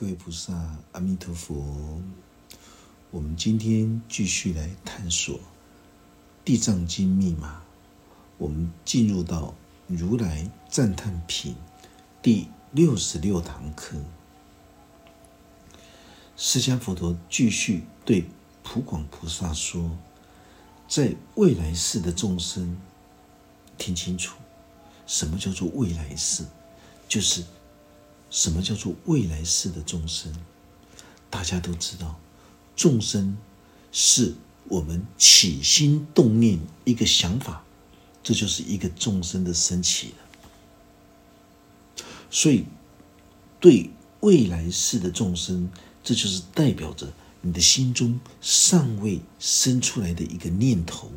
各位菩萨，阿弥陀佛。我们今天继续来探索《地藏经》密码。我们进入到如来赞叹品第六十六堂课。释迦佛陀继续对普广菩萨说：“在未来世的众生，听清楚，什么叫做未来世？就是。”什么叫做未来世的众生？大家都知道，众生是我们起心动念一个想法，这就是一个众生的升起了。所以，对未来世的众生，这就是代表着你的心中尚未生出来的一个念头，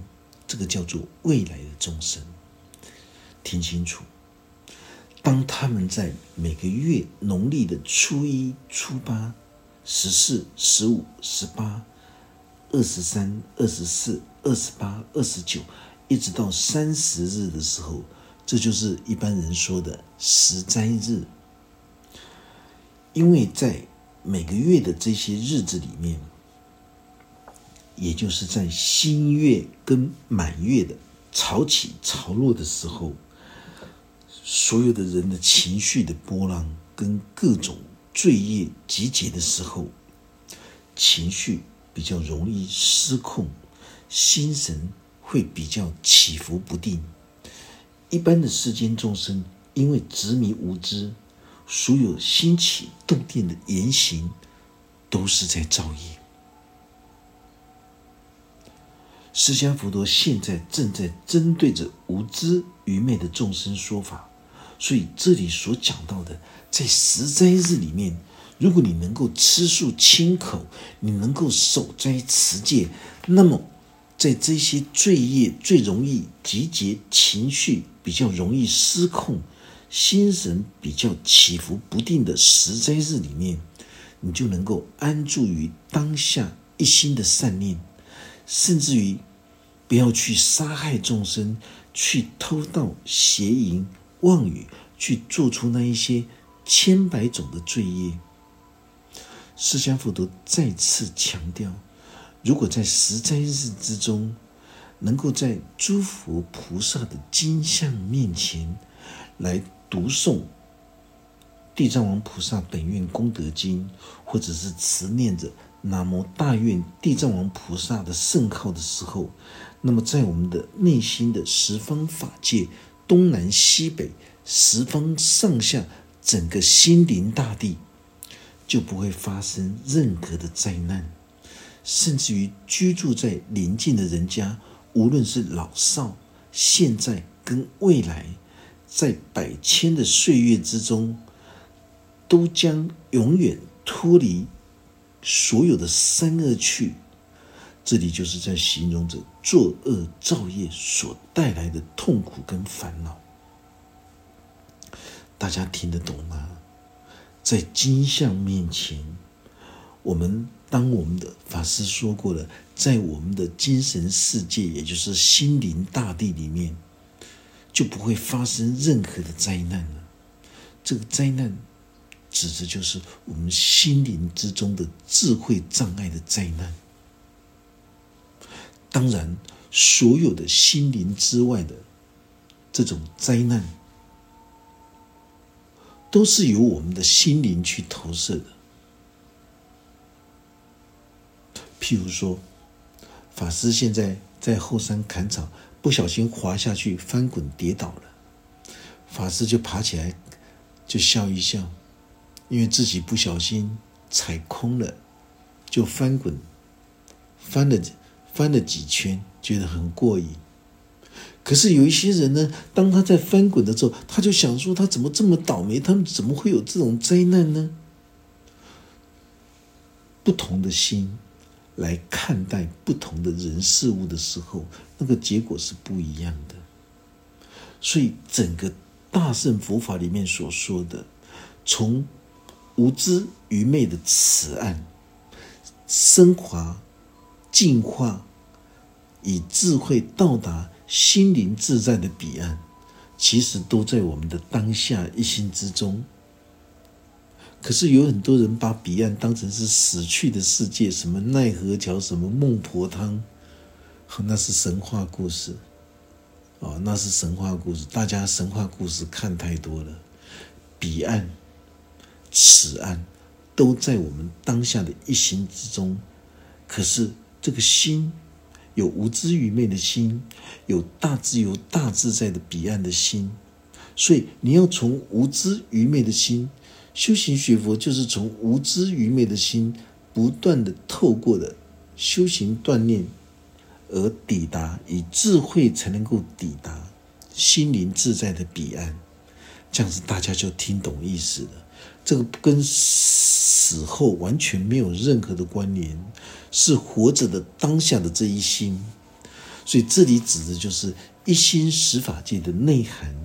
这个叫做未来的众生。听清楚。当他们在每个月农历的初一、初八、十四、十五、十八、二十三、二十四、二十八、二十九，一直到三十日的时候，这就是一般人说的十斋日。因为在每个月的这些日子里面，也就是在新月跟满月的潮起潮落的时候。所有的人的情绪的波浪，跟各种罪业集结的时候，情绪比较容易失控，心神会比较起伏不定。一般的世间众生，因为执迷无知，所有兴起动念的言行，都是在造业。释迦佛陀现在正在针对着无知愚昧的众生说法。所以这里所讲到的，在十斋日里面，如果你能够吃素清口，你能够守斋持戒，那么在这些罪业最容易集结、情绪比较容易失控、心神比较起伏不定的十斋日里面，你就能够安住于当下一心的善念，甚至于不要去杀害众生，去偷盗邪淫。妄语去做出那一些千百种的罪业，释迦佛陀再次强调：如果在十斋日之中，能够在诸佛菩萨的金像面前来读诵地藏王菩萨本愿功德经，或者是持念着南无大愿地藏王菩萨的圣号的时候，那么在我们的内心的十方法界。东南西北十方上下，整个心灵大地就不会发生任何的灾难，甚至于居住在邻近的人家，无论是老少，现在跟未来，在百千的岁月之中，都将永远脱离所有的三恶趣。这里就是在形容着作恶造业所带来的痛苦跟烦恼，大家听得懂吗？在金像面前，我们当我们的法师说过了，在我们的精神世界，也就是心灵大地里面，就不会发生任何的灾难了。这个灾难指的就是我们心灵之中的智慧障碍的灾难。当然，所有的心灵之外的这种灾难，都是由我们的心灵去投射的。譬如说，法师现在在后山砍草，不小心滑下去，翻滚跌倒了，法师就爬起来，就笑一笑，因为自己不小心踩空了，就翻滚，翻了。翻了几圈，觉得很过瘾。可是有一些人呢，当他在翻滚的时候，他就想说：他怎么这么倒霉？他们怎么会有这种灾难呢？不同的心来看待不同的人事物的时候，那个结果是不一样的。所以，整个大圣佛法里面所说的，从无知愚昧的此岸升华。进化，以智慧到达心灵自在的彼岸，其实都在我们的当下一心之中。可是有很多人把彼岸当成是死去的世界，什么奈何桥，什么孟婆汤，那是神话故事。哦，那是神话故事，大家神话故事看太多了。彼岸、此岸，都在我们当下的一心之中。可是这个心，有无知愚昧的心，有大自由大自在的彼岸的心。所以你要从无知愚昧的心修行学佛，就是从无知愚昧的心不断的透过的修行锻炼。而抵达，以智慧才能够抵达心灵自在的彼岸，这样子大家就听懂意思了。这个跟死后完全没有任何的关联，是活着的当下的这一心。所以这里指的就是一心十法界的内涵。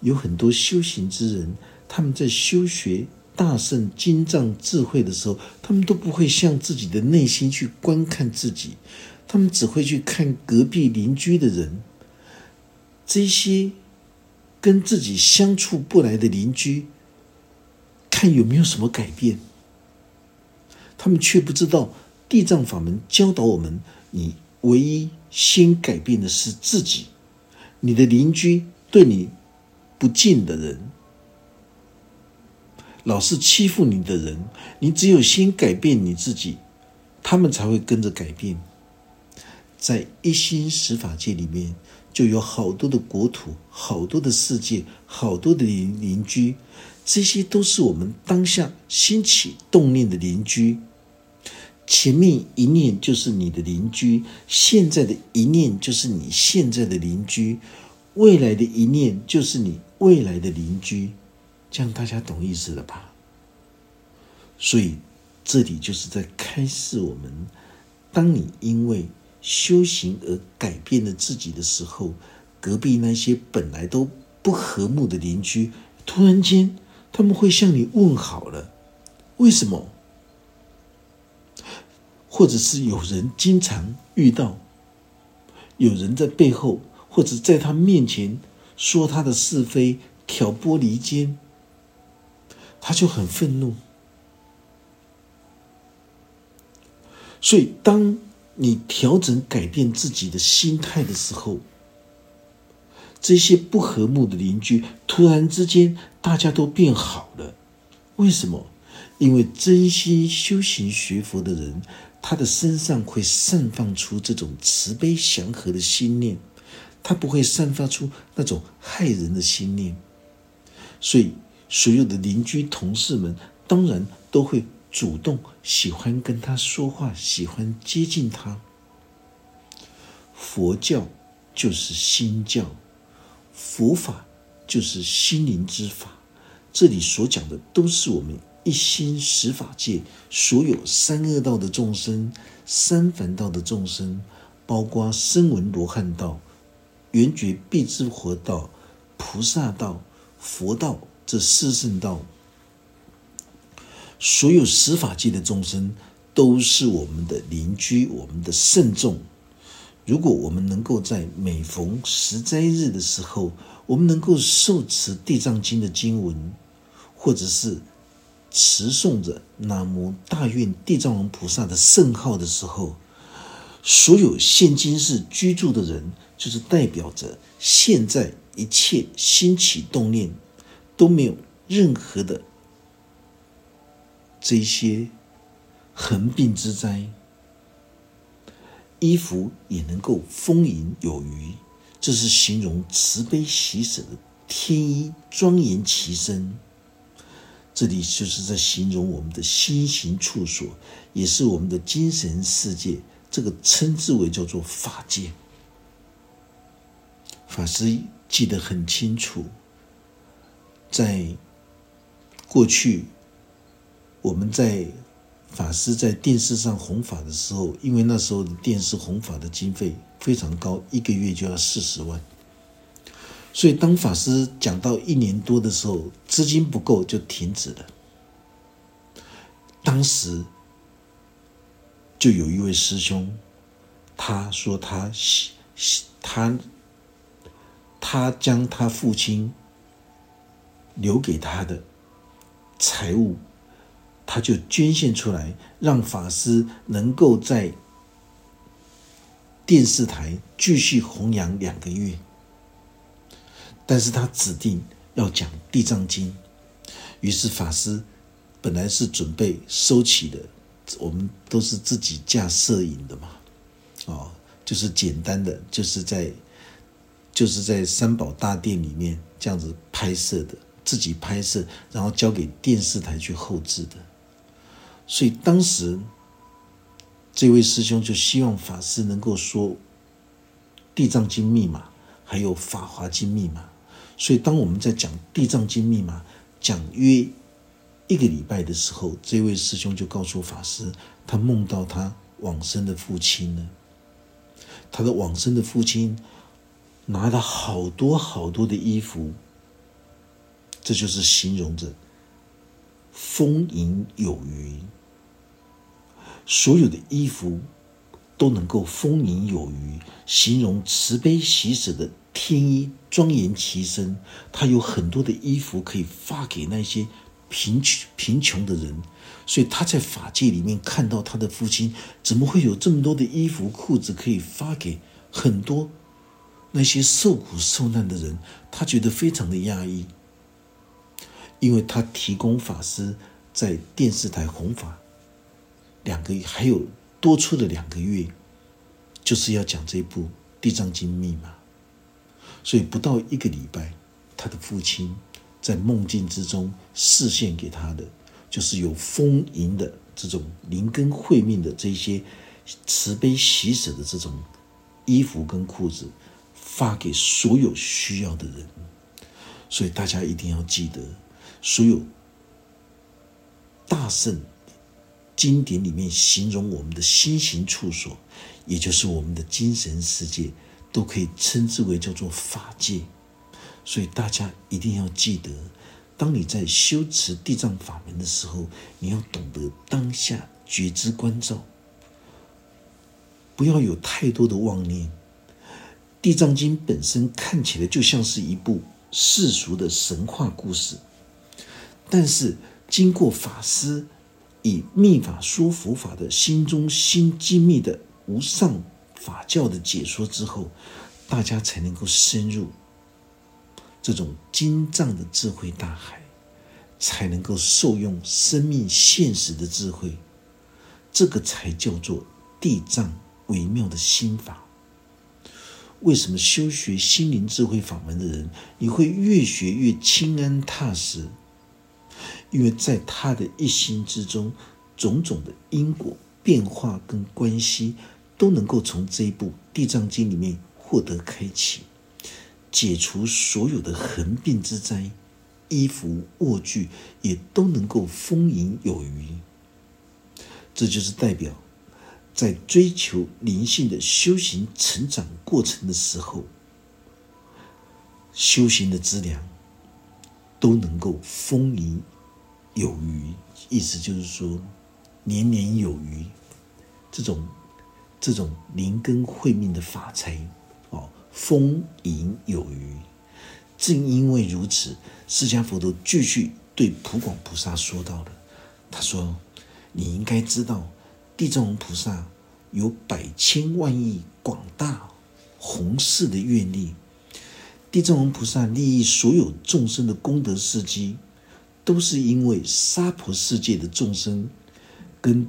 有很多修行之人，他们在修学大圣经藏智慧的时候，他们都不会向自己的内心去观看自己。他们只会去看隔壁邻居的人，这些跟自己相处不来的邻居，看有没有什么改变。他们却不知道地藏法门教导我们：你唯一先改变的是自己。你的邻居对你不敬的人，老是欺负你的人，你只有先改变你自己，他们才会跟着改变。在一心十法界里面，就有好多的国土，好多的世界，好多的邻邻居，这些都是我们当下兴起动念的邻居。前面一念就是你的邻居，现在的一念就是你现在的邻居，未来的一念就是你未来的邻居。这样大家懂意思了吧？所以这里就是在开示我们：当你因为修行而改变了自己的时候，隔壁那些本来都不和睦的邻居，突然间他们会向你问好了。为什么？或者是有人经常遇到，有人在背后或者在他面前说他的是非，挑拨离间，他就很愤怒。所以当。你调整改变自己的心态的时候，这些不和睦的邻居突然之间大家都变好了。为什么？因为真心修行学佛的人，他的身上会散发出这种慈悲祥和的心念，他不会散发出那种害人的心念。所以，所有的邻居同事们当然都会。主动喜欢跟他说话，喜欢接近他。佛教就是心教，佛法就是心灵之法。这里所讲的都是我们一心十法界所有三恶道的众生、三凡道的众生，包括声闻罗汉道、圆觉必知佛道、菩萨道、佛道这四圣道。所有十法界的众生都是我们的邻居，我们的圣众。如果我们能够在每逢十斋日的时候，我们能够受持《地藏经》的经文，或者是持诵着南无大愿地藏王菩萨的圣号的时候，所有现今世居住的人，就是代表着现在一切心起动念都没有任何的。这些横病之灾，衣服也能够丰盈有余，这是形容慈悲喜舍的天衣庄严其身。这里就是在形容我们的心行处所，也是我们的精神世界。这个称之为叫做法界。法师记得很清楚，在过去。我们在法师在电视上弘法的时候，因为那时候的电视弘法的经费非常高，一个月就要四十万，所以当法师讲到一年多的时候，资金不够就停止了。当时就有一位师兄，他说他他他将他父亲留给他的。财物，他就捐献出来，让法师能够在电视台继续弘扬两个月。但是他指定要讲《地藏经》，于是法师本来是准备收起的，我们都是自己架摄影的嘛，哦，就是简单的，就是在就是在三宝大殿里面这样子拍摄的。自己拍摄，然后交给电视台去后置的。所以当时这位师兄就希望法师能够说《地藏经》密码，还有《法华经》密码。所以当我们在讲《地藏经》密码讲约一个礼拜的时候，这位师兄就告诉法师，他梦到他往生的父亲了。他的往生的父亲拿了好多好多的衣服。这就是形容着丰盈有余，所有的衣服都能够丰盈有余，形容慈悲喜舍的天衣庄严其身。他有很多的衣服可以发给那些贫穷贫穷的人，所以他在法界里面看到他的父亲，怎么会有这么多的衣服裤子可以发给很多那些受苦受难的人？他觉得非常的压抑。因为他提供法师在电视台弘法两个月，还有多出的两个月，就是要讲这部《地藏经》密码，所以不到一个礼拜，他的父亲在梦境之中示现给他的，就是有丰盈的这种灵根慧命的这些慈悲喜舍的这种衣服跟裤子，发给所有需要的人，所以大家一定要记得。所有大圣经典里面形容我们的心行处所，也就是我们的精神世界，都可以称之为叫做法界。所以大家一定要记得，当你在修持地藏法门的时候，你要懂得当下觉知关照，不要有太多的妄念。地藏经本身看起来就像是一部世俗的神话故事。但是，经过法师以密法说佛法的心中心机密的无上法教的解说之后，大家才能够深入这种精藏的智慧大海，才能够受用生命现实的智慧。这个才叫做地藏微妙的心法。为什么修学心灵智慧法门的人，你会越学越清安踏实？因为在他的一心之中，种种的因果变化跟关系，都能够从这一部《地藏经》里面获得开启，解除所有的横病之灾，衣服卧具也都能够丰盈有余。这就是代表，在追求灵性的修行成长过程的时候，修行的资粮都能够丰盈。有余，意思就是说，年年有余，这种这种灵根慧命的法财，哦，丰盈有余。正因为如此，释迦佛陀继续对普广菩萨说到了，他说：“你应该知道，地藏王菩萨有百千万亿广大宏誓的愿力，地藏王菩萨利益所有众生的功德事迹。”都是因为娑婆世界的众生跟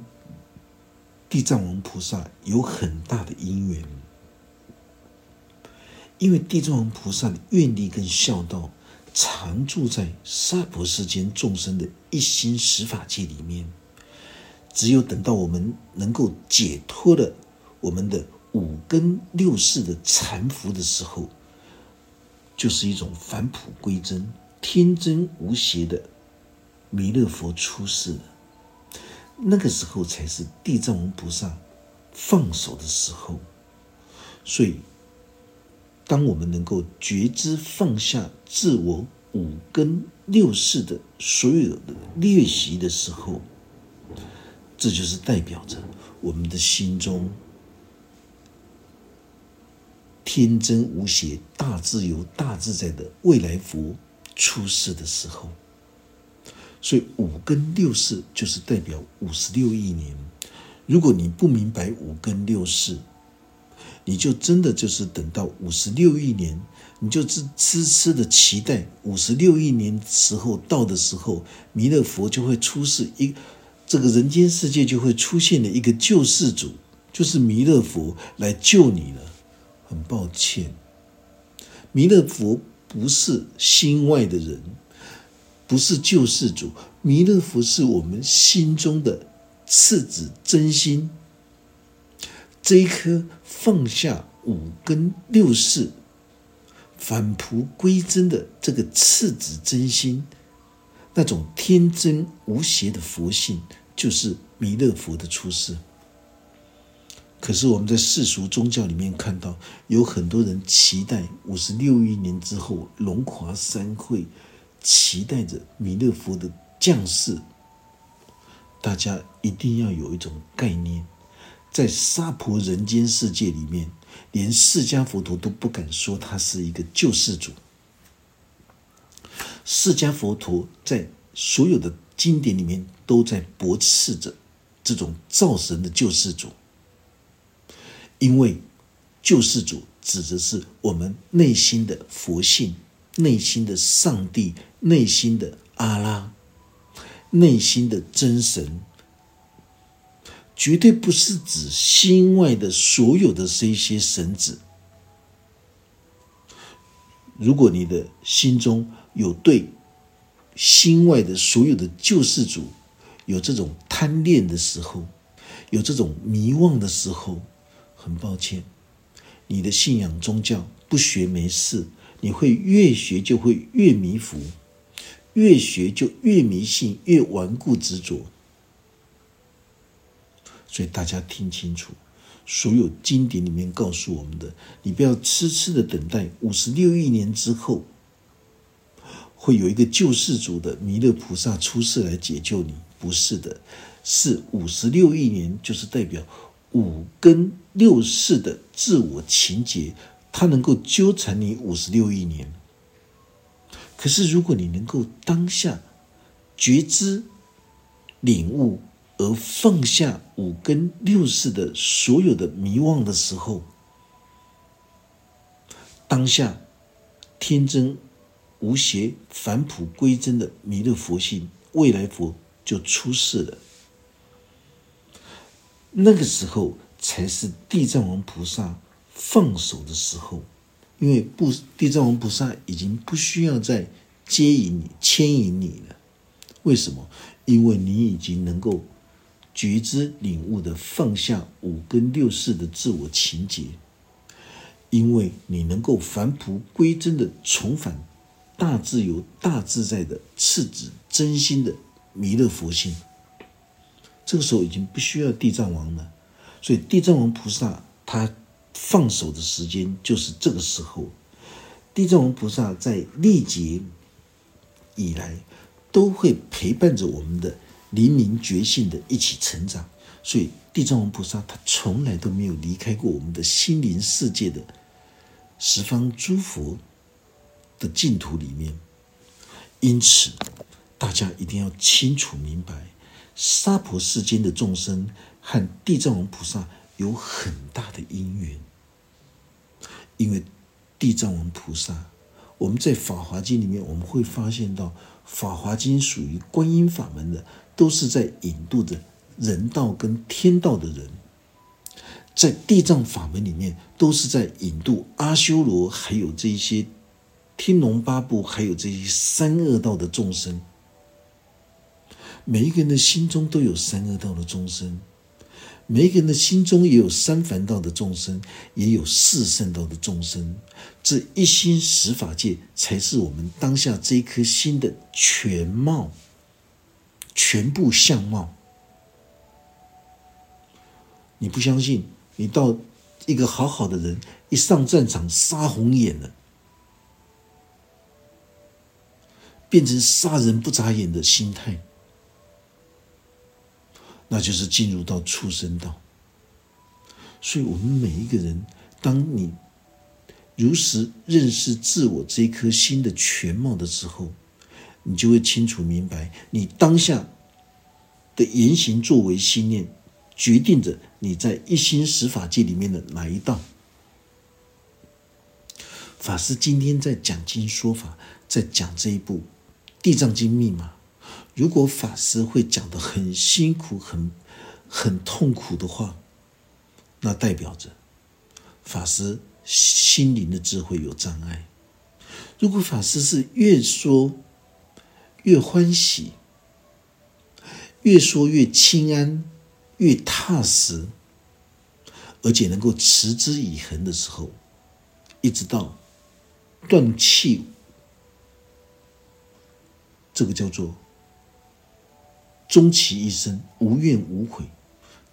地藏王菩萨有很大的因缘，因为地藏王菩萨的愿力跟孝道常住在娑婆世间众生的一心十法界里面。只有等到我们能够解脱了我们的五根六识的缠缚的时候，就是一种返璞归真、天真无邪的。弥勒佛出世了，那个时候才是地藏王菩萨放手的时候。所以，当我们能够觉知放下自我五根六识的所有的练习的时候，这就是代表着我们的心中天真无邪、大自由、大自在的未来佛出世的时候。所以五跟六四就是代表五十六亿年。如果你不明白五跟六四，你就真的就是等到五十六亿年，你就痴痴痴的期待五十六亿年时候到的时候，弥勒佛就会出世，一这个人间世界就会出现了一个救世主，就是弥勒佛来救你了。很抱歉，弥勒佛不是心外的人，不是救世主，弥勒佛是我们心中的赤子真心。这一颗放下五根六识、返璞归真的这个赤子真心，那种天真无邪的佛性，就是弥勒佛的出世。可是我们在世俗宗教里面看到，有很多人期待五十六亿年之后龙华三会，期待着弥勒佛的降世。大家一定要有一种概念。在娑婆人间世界里面，连释迦佛陀都不敢说他是一个救世主。释迦佛陀在所有的经典里面都在驳斥着这种造神的救世主，因为救世主指的是我们内心的佛性、内心的上帝、内心的阿拉、内心的真神。绝对不是指心外的所有的这些神子。如果你的心中有对心外的所有的救世主有这种贪恋的时候，有这种迷惘的时候，很抱歉，你的信仰宗教不学没事，你会越学就会越迷糊，越学就越迷信，越顽固执着。所以大家听清楚，所有经典里面告诉我们的，你不要痴痴的等待五十六亿年之后，会有一个救世主的弥勒菩萨出世来解救你。不是的，是五十六亿年，就是代表五根六世的自我情结，它能够纠缠你五十六亿年。可是如果你能够当下觉知、领悟。而放下五根六识的所有的迷惘的时候，当下天真无邪、返璞归真的弥勒佛性，未来佛就出世了。那个时候才是地藏王菩萨放手的时候，因为不，地藏王菩萨已经不需要再接引你、牵引你了。为什么？因为你已经能够。觉知领悟的放下五根六识的自我情结，因为你能够返璞归真的重返大自由、大自在的赤子真心的弥勒佛性。这个时候已经不需要地藏王了，所以地藏王菩萨他放手的时间就是这个时候。地藏王菩萨在历劫以来都会陪伴着我们的。灵明觉性的一起成长，所以地藏王菩萨他从来都没有离开过我们的心灵世界的十方诸佛的净土里面。因此，大家一定要清楚明白，娑婆世间的众生和地藏王菩萨有很大的因缘。因为地藏王菩萨，我们在《法华经》里面我们会发现到，《法华经》属于观音法门的。都是在引渡着人道跟天道的人，在地藏法门里面，都是在引渡阿修罗，还有这些天龙八部，还有这些三恶道的众生。每一个人的心中都有三恶道的众生，每个人的心中也有三凡道的众生，也有四圣道的众生。这一心十法界，才是我们当下这一颗心的全貌。全部相貌，你不相信？你到一个好好的人一上战场杀红眼了，变成杀人不眨眼的心态，那就是进入到畜生道。所以，我们每一个人，当你如实认识自我这颗心的全貌的时候，你就会清楚明白，你当下的言行作为、心念，决定着你在一心十法界里面的哪一道。法师今天在讲经说法，在讲这一部《地藏经》密码。如果法师会讲的很辛苦、很很痛苦的话，那代表着法师心灵的智慧有障碍。如果法师是越说越欢喜，越说越清安、越踏实，而且能够持之以恒的时候，一直到断气，这个叫做终其一生无怨无悔，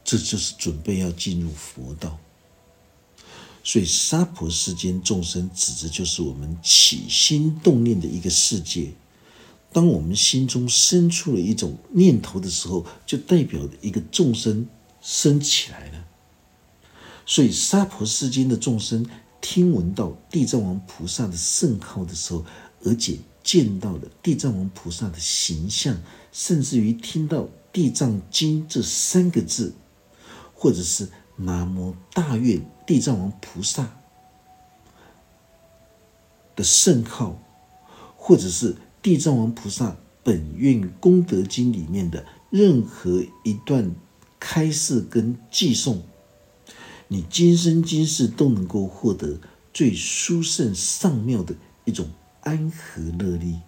这就是准备要进入佛道。所以，娑婆世间众生指的就是我们起心动念的一个世界。当我们心中生出了一种念头的时候，就代表一个众生生起来了。所以，娑婆世间的众生听闻到地藏王菩萨的圣号的时候，而且见到了地藏王菩萨的形象，甚至于听到《地藏经》这三个字，或者是。南无大愿地藏王菩萨的圣号，或者是地藏王菩萨本愿功德经里面的任何一段开示跟寄诵，你今生今世都能够获得最殊胜上妙的一种安和乐利，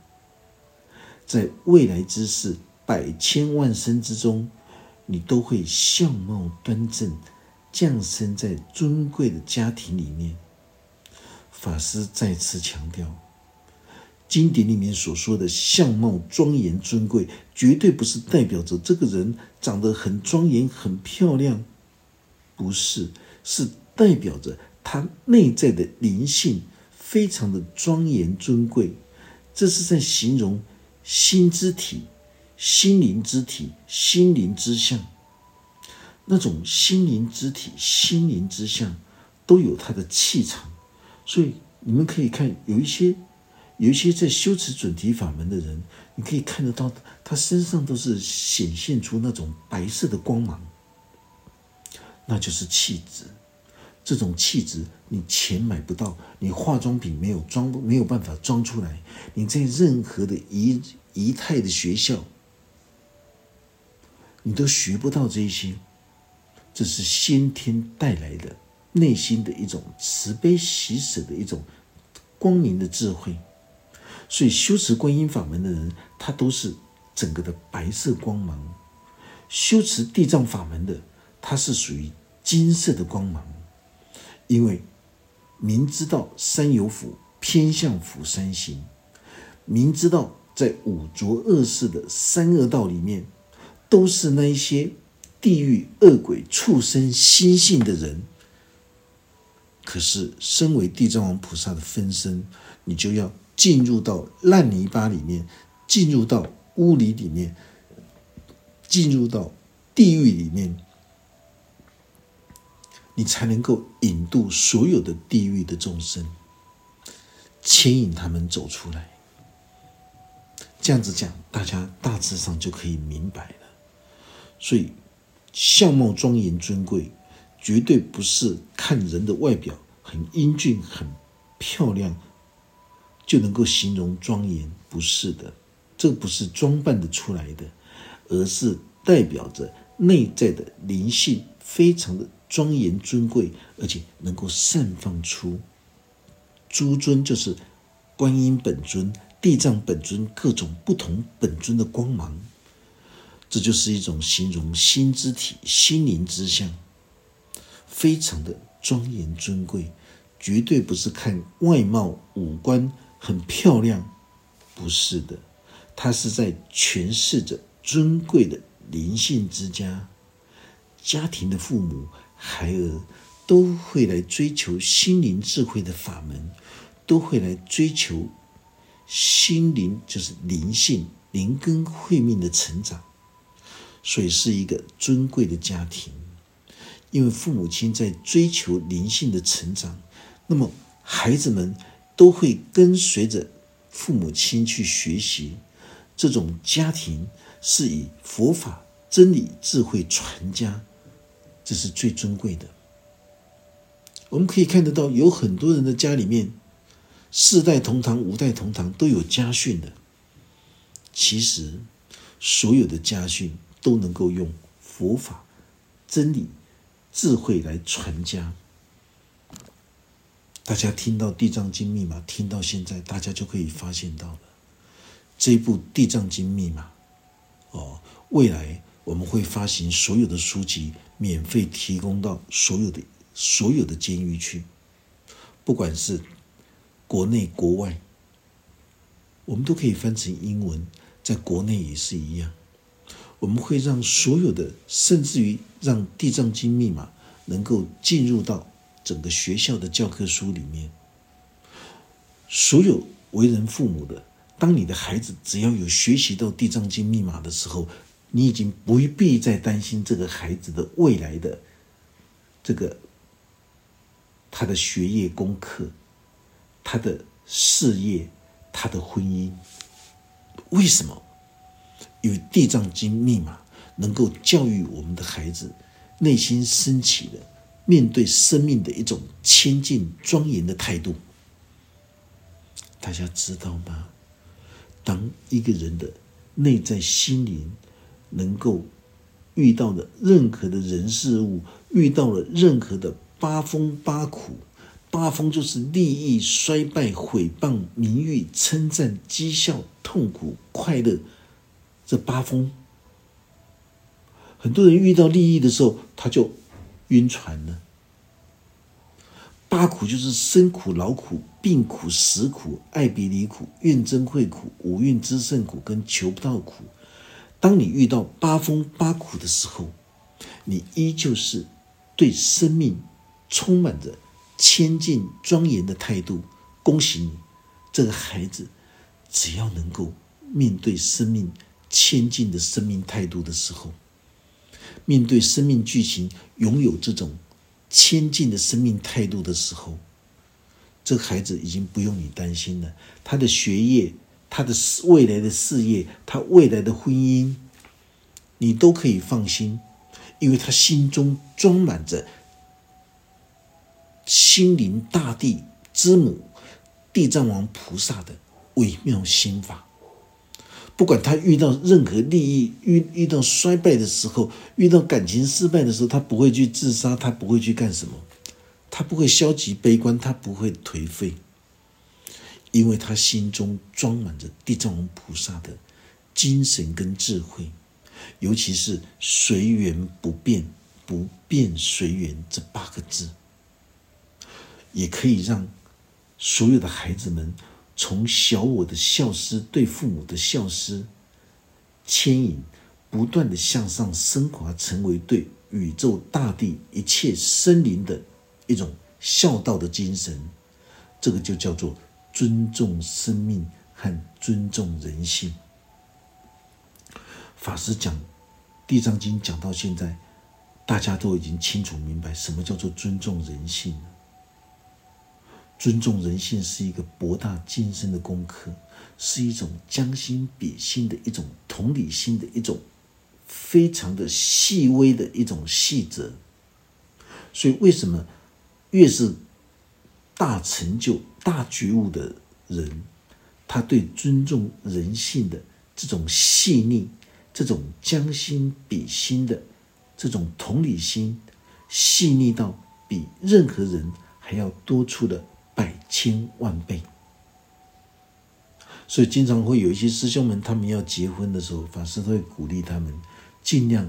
在未来之世百千万生之中，你都会相貌端正。降生在尊贵的家庭里面，法师再次强调，经典里面所说的相貌庄严尊贵，绝对不是代表着这个人长得很庄严、很漂亮，不是，是代表着他内在的灵性非常的庄严尊贵。这是在形容心之体、心灵之体、心灵之相。那种心灵之体、心灵之相，都有它的气场，所以你们可以看，有一些有一些在修持准提法门的人，你可以看得到，他身上都是显现出那种白色的光芒，那就是气质。这种气质，你钱买不到，你化妆品没有装，没有办法装出来。你在任何的仪仪态的学校，你都学不到这些。这是先天带来的内心的一种慈悲喜舍的一种光明的智慧，所以修持观音法门的人，他都是整个的白色光芒；修持地藏法门的，他是属于金色的光芒。因为明知道三有府偏向府三行，明知道在五浊恶世的三恶道里面，都是那一些。地狱恶鬼畜生心性的人，可是身为地藏王菩萨的分身，你就要进入到烂泥巴里面，进入到污泥里面，进入到地狱里面，你才能够引渡所有的地狱的众生，牵引他们走出来。这样子讲，大家大致上就可以明白了。所以。相貌庄严尊贵，绝对不是看人的外表很英俊、很漂亮就能够形容庄严，不是的，这不是装扮的出来的，而是代表着内在的灵性非常的庄严尊贵，而且能够散放出诸尊，就是观音本尊、地藏本尊各种不同本尊的光芒。这就是一种形容心之体、心灵之相，非常的庄严尊贵，绝对不是看外貌五官很漂亮，不是的，他是在诠释着尊贵的灵性之家，家庭的父母、孩儿都会来追求心灵智慧的法门，都会来追求心灵，就是灵性灵根慧命的成长。所以是一个尊贵的家庭，因为父母亲在追求灵性的成长，那么孩子们都会跟随着父母亲去学习，这种家庭是以佛法真理智慧传家，这是最尊贵的。我们可以看得到，有很多人的家里面，四代同堂、五代同堂都有家训的。其实，所有的家训都能够用佛法真理智慧来传家。大家听到《地藏经》密码，听到现在，大家就可以发现到了这部《地藏经》密码。哦，未来我们会发行所有的书籍，免费提供到所有的所有的监狱去，不管是国内国外，我们都可以翻成英文，在国内也是一样。我们会让所有的，甚至于让《地藏经》密码能够进入到。整个学校的教科书里面，所有为人父母的，当你的孩子只要有学习到《地藏经》密码的时候，你已经不必再担心这个孩子的未来的这个他的学业功课、他的事业、他的婚姻。为什么？因为《地藏经》密码能够教育我们的孩子内心升起的。面对生命的一种谦敬庄严的态度，大家知道吗？当一个人的内在心灵能够遇到的任何的人事物，遇到了任何的八风八苦，八风就是利益、衰败、毁谤、名誉、称赞、讥笑、痛苦、快乐，这八风。很多人遇到利益的时候，他就。晕船了。八苦就是生苦、劳苦、病苦、死苦、爱别离苦、怨憎会苦、五蕴之胜苦跟求不到苦。当你遇到八风八苦的时候，你依旧是对生命充满着谦敬庄严的态度。恭喜你，这个孩子只要能够面对生命谦敬的生命态度的时候。面对生命剧情，拥有这种谦敬的生命态度的时候，这个孩子已经不用你担心了。他的学业、他的事未来的事业、他未来的婚姻，你都可以放心，因为他心中装满着心灵大地之母地藏王菩萨的微妙心法。不管他遇到任何利益、遇遇到衰败的时候，遇到感情失败的时候，他不会去自杀，他不会去干什么，他不会消极悲观，他不会颓废，因为他心中装满着地藏王菩萨的精神跟智慧，尤其是随缘不变、不变随缘这八个字，也可以让所有的孩子们。从小我的孝思对父母的孝思牵引，不断的向上升华，成为对宇宙大地一切生灵的一种孝道的精神。这个就叫做尊重生命和尊重人性。法师讲《地藏经》讲到现在，大家都已经清楚明白什么叫做尊重人性了。尊重人性是一个博大精深的功课，是一种将心比心的一种同理心的一种非常的细微的一种细则。所以，为什么越是大成就、大觉悟的人，他对尊重人性的这种细腻、这种将心比心的这种同理心，细腻到比任何人还要多出的。百千万倍，所以经常会有一些师兄们，他们要结婚的时候，法师都会鼓励他们尽量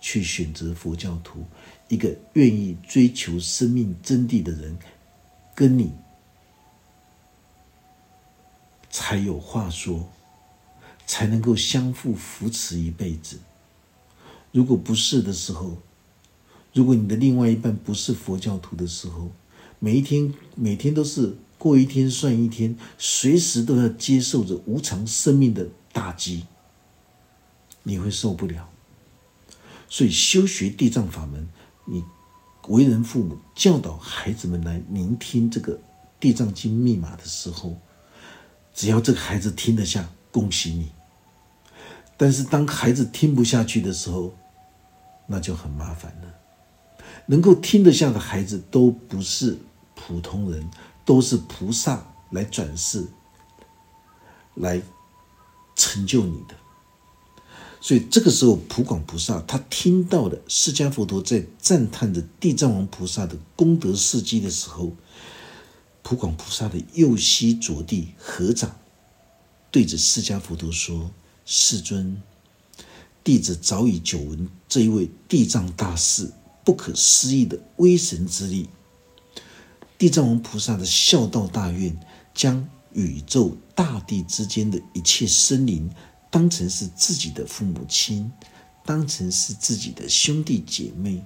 去选择佛教徒，一个愿意追求生命真谛的人，跟你才有话说，才能够相互扶持一辈子。如果不是的时候，如果你的另外一半不是佛教徒的时候，每一天，每天都是过一天算一天，随时都要接受着无常生命的打击，你会受不了。所以修学地藏法门，你为人父母教导孩子们来聆听这个地藏经密码的时候，只要这个孩子听得下，恭喜你，但是当孩子听不下去的时候，那就很麻烦了。能够听得下的孩子都不是普通人，都是菩萨来转世，来成就你的。所以这个时候，普广菩萨他听到了释迦佛陀在赞叹着地藏王菩萨的功德事迹的时候，普广菩萨的右膝着地合掌，对着释迦佛陀说。世尊，弟子早已久闻这一位地藏大士不可思议的威神之力。地藏王菩萨的孝道大愿，将宇宙大地之间的一切生灵当成是自己的父母亲，当成是自己的兄弟姐妹，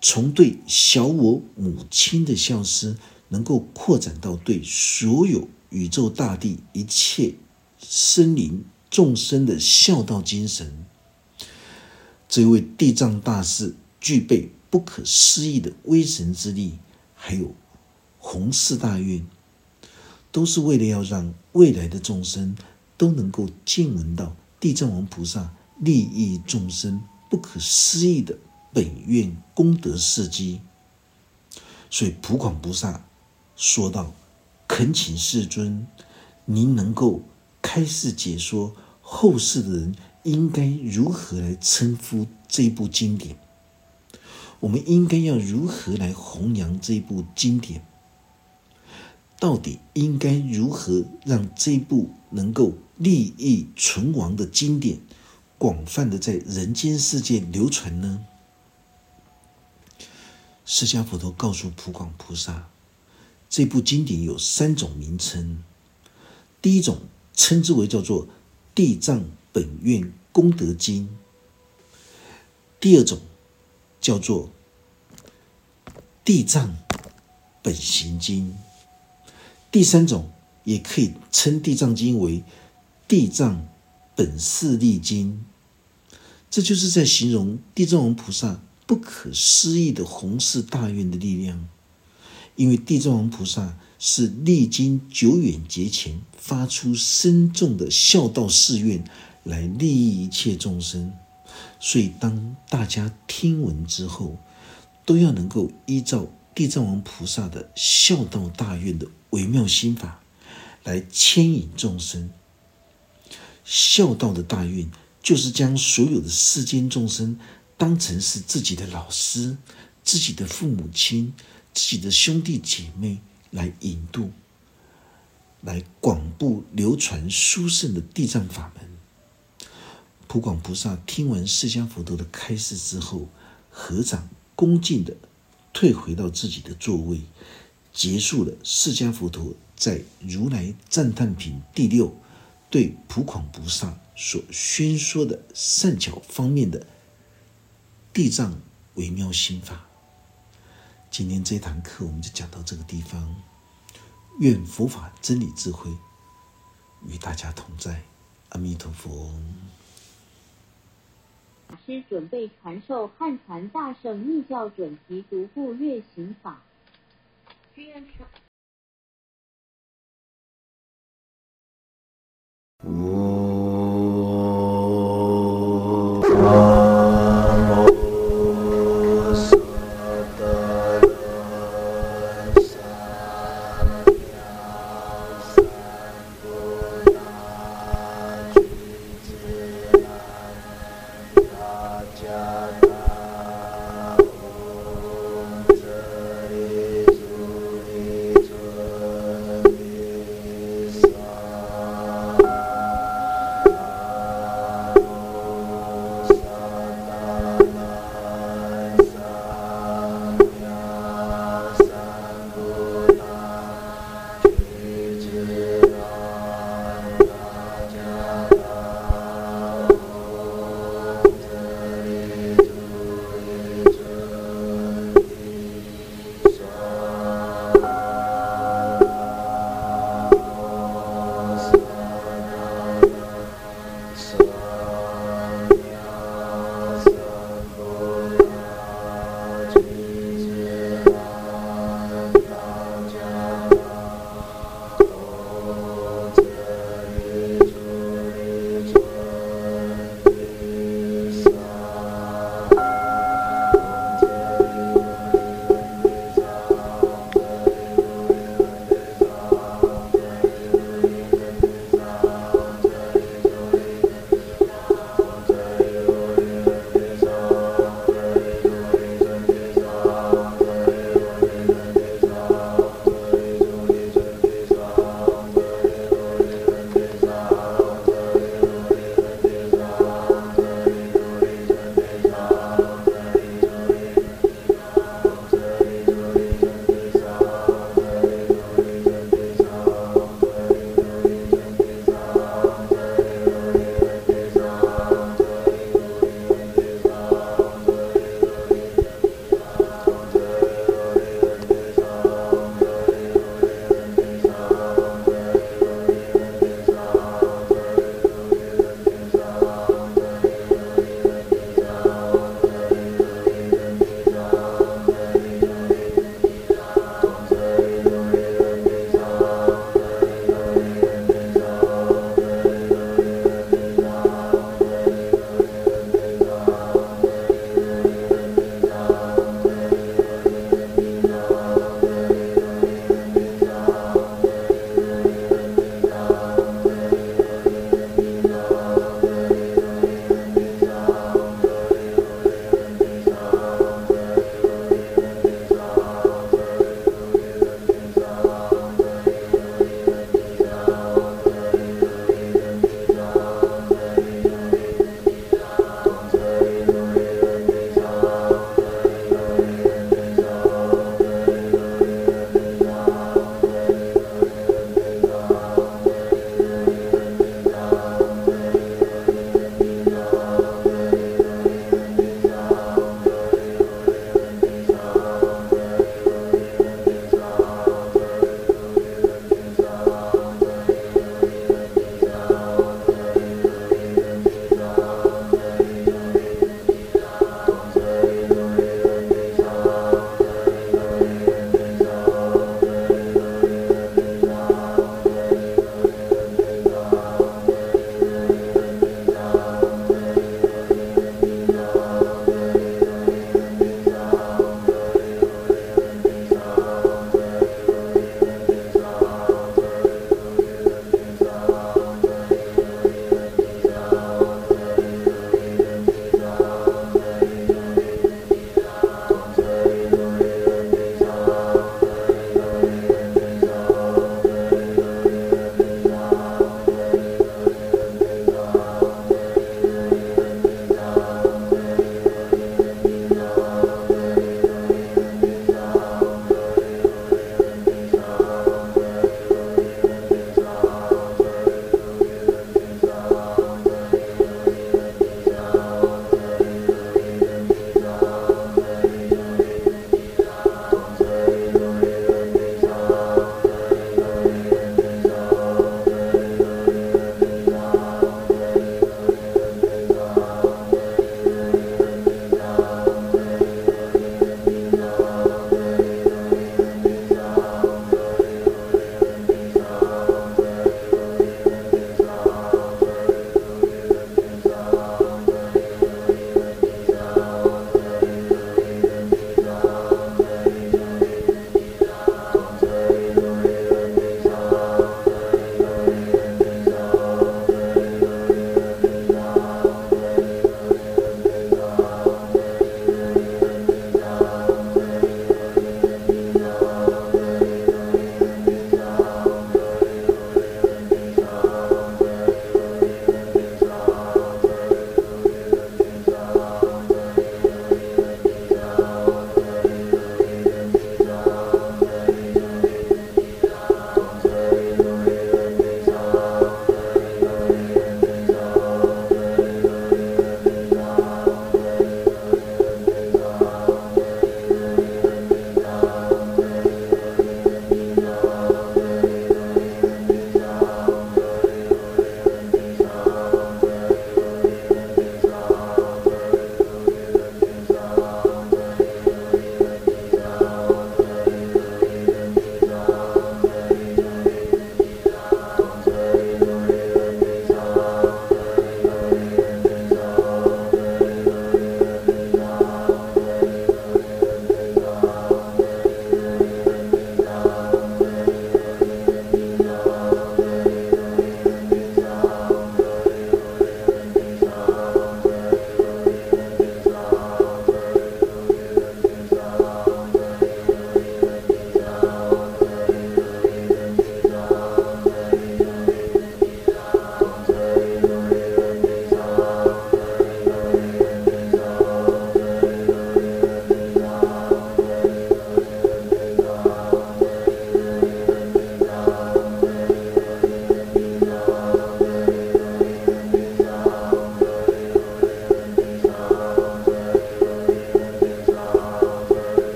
从对小我母亲的孝思，能够扩展到对所有宇宙大地一切。生灵众生的孝道精神，这位地藏大师具备不可思议的威神之力，还有弘誓大愿，都是为了要让未来的众生都能够见闻到地藏王菩萨利益众生不可思议的本愿功德事迹。所以普广菩萨说道：“恳请世尊，您能够。”开示解说后世的人应该如何来称呼这部经典，我们应该要如何来弘扬这部经典？到底应该如何让这部能够利益存亡的经典，广泛的在人间世界流传呢？释迦佛陀告诉普广菩萨，这部经典有三种名称，第一种。称之为叫做《地藏本愿功德经》，第二种叫做《地藏本行经》，第三种也可以称《地藏经》为《地藏本事力经》。这就是在形容地藏王菩萨不可思议的弘誓大愿的力量，因为地藏王菩萨。是历经久远劫前发出深重的孝道誓愿，来利益一切众生。所以，当大家听闻之后，都要能够依照地藏王菩萨的孝道大愿的微妙心法，来牵引众生。孝道的大愿，就是将所有的世间众生当成是自己的老师、自己的父母亲、自己的兄弟姐妹。来引渡，来广布流传殊胜的地藏法门。普广菩萨听完释迦佛陀的开示之后，合掌恭敬的退回到自己的座位，结束了释迦佛陀在如来赞叹品第六对普广菩萨所宣说的善巧方面的地藏微妙心法。今天这堂课我们就讲到这个地方。愿佛法真理智慧与大家同在，阿弥陀佛。法师准备传授汉传大圣密教准提独步月行法。哦。